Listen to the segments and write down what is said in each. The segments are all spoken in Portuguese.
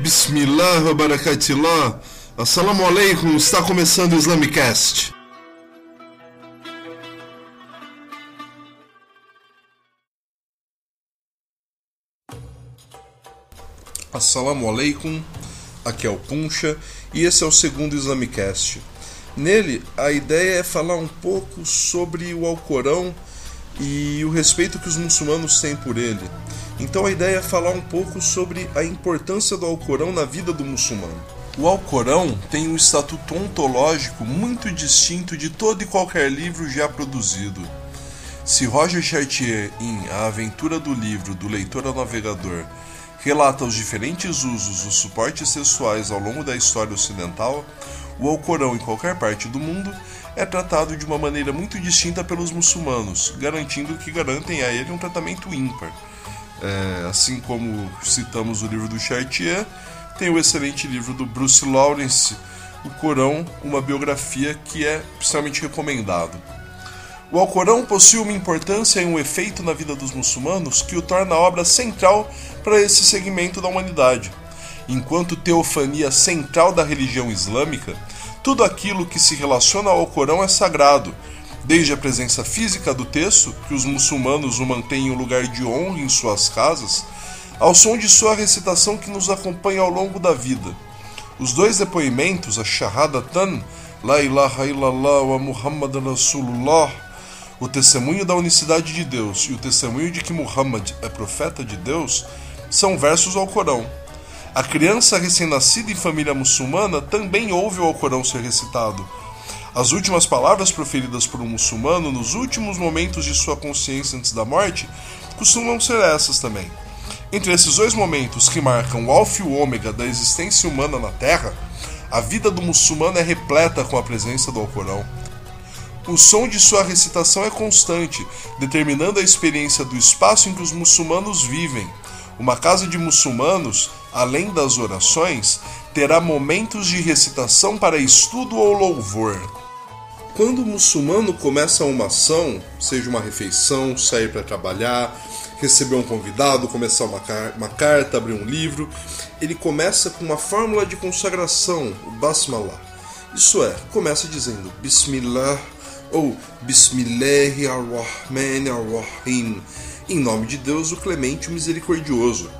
Bismillah barakatillah. Assalamu alaikum, está começando o Islamicast. Assalamu alaikum, aqui é o Puncha e esse é o segundo Islamicast. Nele, a ideia é falar um pouco sobre o Alcorão e o respeito que os muçulmanos têm por ele. Então a ideia é falar um pouco sobre a importância do Alcorão na vida do muçulmano. O Alcorão tem um estatuto ontológico muito distinto de todo e qualquer livro já produzido. Se Roger Chartier, em A Aventura do Livro do Leitor ao Navegador, relata os diferentes usos dos suportes sexuais ao longo da história ocidental, o Alcorão em qualquer parte do mundo é tratado de uma maneira muito distinta pelos muçulmanos, garantindo que garantem a ele um tratamento ímpar. É, assim como citamos o livro do Chartier, tem o excelente livro do Bruce Lawrence, O Corão, uma biografia que é extremamente recomendado. O Alcorão possui uma importância e um efeito na vida dos muçulmanos que o torna a obra central para esse segmento da humanidade. Enquanto teofania central da religião islâmica, tudo aquilo que se relaciona ao Corão é sagrado, desde a presença física do texto, que os muçulmanos o mantêm em um lugar de honra em suas casas, ao som de sua recitação que nos acompanha ao longo da vida. Os dois depoimentos, a Shahadatan, La ilaha illallah wa Muhammad Rasulullah, o testemunho da unicidade de Deus e o testemunho de que Muhammad é profeta de Deus, são versos ao Corão. A criança recém-nascida em família muçulmana também ouve o Alcorão ser recitado. As últimas palavras proferidas por um muçulmano nos últimos momentos de sua consciência antes da morte costumam ser essas também. Entre esses dois momentos que marcam o alfa e o ômega da existência humana na Terra, a vida do muçulmano é repleta com a presença do Alcorão. O som de sua recitação é constante, determinando a experiência do espaço em que os muçulmanos vivem. Uma casa de muçulmanos, além das orações, terá momentos de recitação para estudo ou louvor. Quando o muçulmano começa uma ação, seja uma refeição, sair para trabalhar, receber um convidado, começar uma, car uma carta, abrir um livro, ele começa com uma fórmula de consagração, o Basmalah. Isso é, começa dizendo Bismillah ou Bismillah ar-Rahman ar-Rahim, em nome de Deus, o Clemente, o Misericordioso.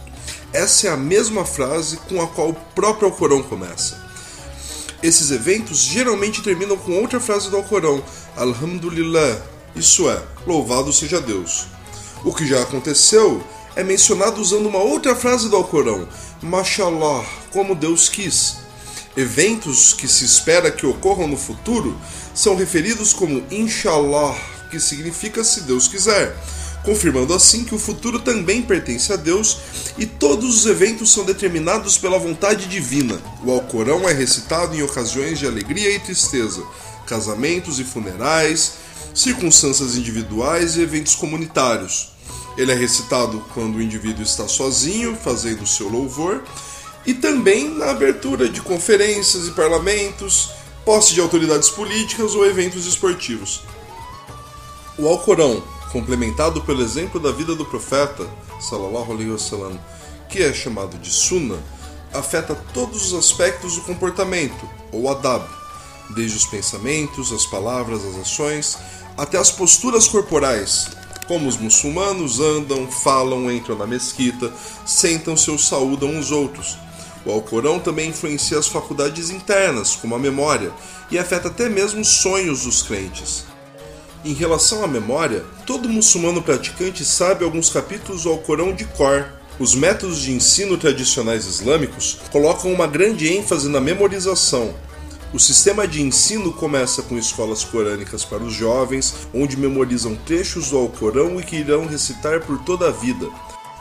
Essa é a mesma frase com a qual o próprio Alcorão começa. Esses eventos geralmente terminam com outra frase do Alcorão, Alhamdulillah, isso é, louvado seja Deus. O que já aconteceu é mencionado usando uma outra frase do Alcorão, Mashallah, como Deus quis. Eventos que se espera que ocorram no futuro são referidos como Inshallah, que significa se Deus quiser, confirmando assim que o futuro também pertence a Deus e todos os eventos são determinados pela vontade divina. O Alcorão é recitado em ocasiões de alegria e tristeza, casamentos e funerais, circunstâncias individuais e eventos comunitários. Ele é recitado quando o indivíduo está sozinho, fazendo seu louvor, e também na abertura de conferências e parlamentos, posse de autoridades políticas ou eventos esportivos. O Alcorão, complementado pelo exemplo da vida do profeta, sallallahu alaihi wasallam, que é chamado de Sunnah, afeta todos os aspectos do comportamento, ou adab, desde os pensamentos, as palavras, as ações, até as posturas corporais, como os muçulmanos andam, falam, entram na mesquita, sentam-se ou saúdam uns outros. O Alcorão também influencia as faculdades internas, como a memória, e afeta até mesmo os sonhos dos crentes. Em relação à memória, todo muçulmano praticante sabe alguns capítulos do Alcorão de cor. Os métodos de ensino tradicionais islâmicos colocam uma grande ênfase na memorização, o sistema de ensino começa com escolas corânicas para os jovens, onde memorizam trechos do Alcorão e que irão recitar por toda a vida.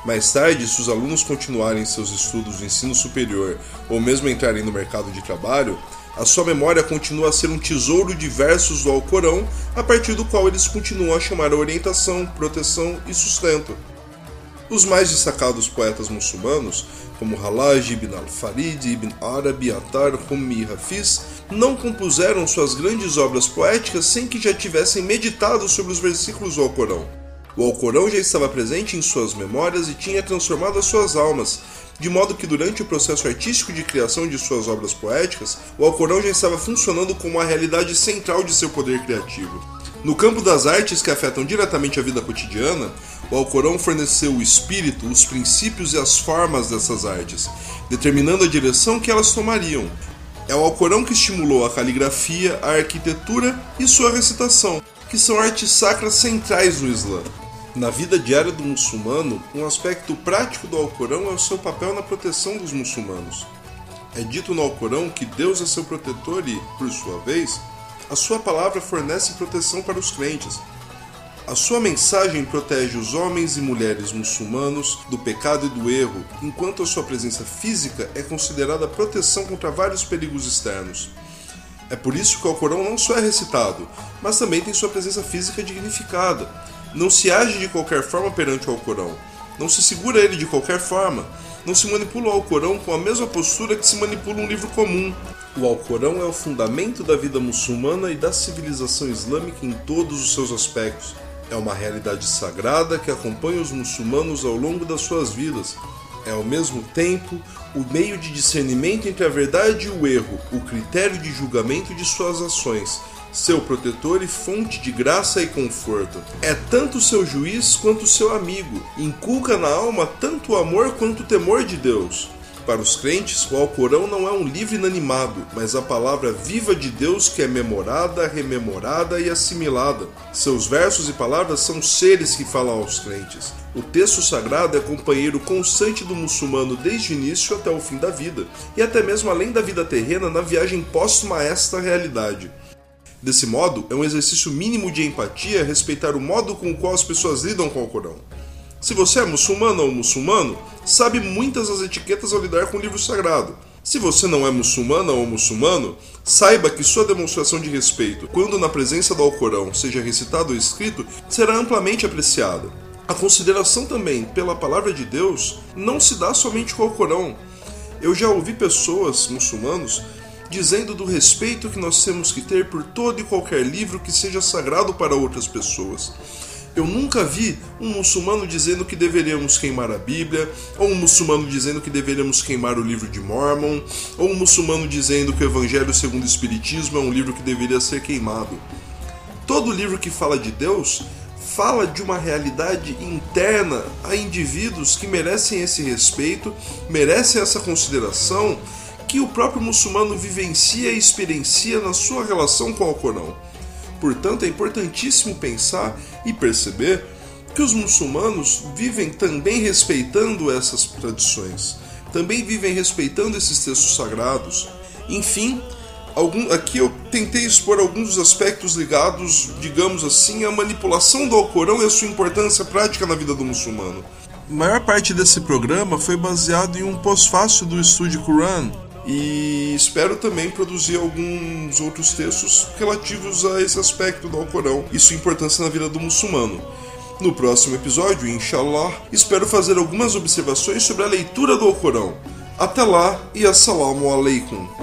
Mais tarde, se os alunos continuarem seus estudos no ensino superior ou mesmo entrarem no mercado de trabalho, a sua memória continua a ser um tesouro de versos do Alcorão, a partir do qual eles continuam a chamar a orientação, proteção e sustento. Os mais destacados poetas muçulmanos, como Halaj ibn al-Farid, ibn Arabi, Atar, Rumi e Hafiz, não compuseram suas grandes obras poéticas sem que já tivessem meditado sobre os versículos do Alcorão. O Alcorão já estava presente em suas memórias e tinha transformado as suas almas, de modo que durante o processo artístico de criação de suas obras poéticas, o Alcorão já estava funcionando como a realidade central de seu poder criativo. No campo das artes que afetam diretamente a vida cotidiana, o Alcorão forneceu o espírito, os princípios e as formas dessas artes, determinando a direção que elas tomariam. É o Alcorão que estimulou a caligrafia, a arquitetura e sua recitação, que são artes sacras centrais no Islã. Na vida diária do muçulmano, um aspecto prático do Alcorão é o seu papel na proteção dos muçulmanos. É dito no Alcorão que Deus é seu protetor e, por sua vez, a sua palavra fornece proteção para os crentes. A sua mensagem protege os homens e mulheres muçulmanos do pecado e do erro, enquanto a sua presença física é considerada proteção contra vários perigos externos. É por isso que o Alcorão não só é recitado, mas também tem sua presença física dignificada não se age de qualquer forma perante o Alcorão. Não se segura ele de qualquer forma. Não se manipula o Alcorão com a mesma postura que se manipula um livro comum. O Alcorão é o fundamento da vida muçulmana e da civilização islâmica em todos os seus aspectos. É uma realidade sagrada que acompanha os muçulmanos ao longo das suas vidas. É ao mesmo tempo o meio de discernimento entre a verdade e o erro, o critério de julgamento de suas ações seu protetor e fonte de graça e conforto. É tanto seu juiz quanto seu amigo, inculca na alma tanto o amor quanto o temor de Deus. Para os crentes, o Alcorão não é um livro inanimado, mas a palavra viva de Deus que é memorada, rememorada e assimilada. Seus versos e palavras são seres que falam aos crentes. O texto sagrado é companheiro constante do muçulmano desde o início até o fim da vida, e até mesmo além da vida terrena na viagem póstuma a esta realidade. Desse modo, é um exercício mínimo de empatia respeitar o modo com o qual as pessoas lidam com o Corão. Se você é muçulmano ou muçulmano, sabe muitas das etiquetas ao lidar com o livro sagrado. Se você não é muçulmana ou muçulmano, saiba que sua demonstração de respeito, quando na presença do Alcorão seja recitado ou escrito, será amplamente apreciada. A consideração também pela palavra de Deus não se dá somente com o Alcorão. Eu já ouvi pessoas, muçulmanos, dizendo do respeito que nós temos que ter por todo e qualquer livro que seja sagrado para outras pessoas. Eu nunca vi um muçulmano dizendo que deveríamos queimar a Bíblia, ou um muçulmano dizendo que deveríamos queimar o livro de Mormon, ou um muçulmano dizendo que o Evangelho segundo o Espiritismo é um livro que deveria ser queimado. Todo livro que fala de Deus fala de uma realidade interna a indivíduos que merecem esse respeito, merecem essa consideração que o próprio muçulmano vivencia e experiencia na sua relação com o Alcorão. Portanto, é importantíssimo pensar e perceber que os muçulmanos vivem também respeitando essas tradições, também vivem respeitando esses textos sagrados. Enfim, algum, aqui eu tentei expor alguns dos aspectos ligados, digamos assim, à manipulação do Alcorão e a sua importância prática na vida do muçulmano. A maior parte desse programa foi baseado em um pós-fácil do Estúdio Quran, e espero também produzir alguns outros textos relativos a esse aspecto do Alcorão e sua importância na vida do muçulmano. No próximo episódio, inshallah, espero fazer algumas observações sobre a leitura do Alcorão. Até lá e assalamu alaikum.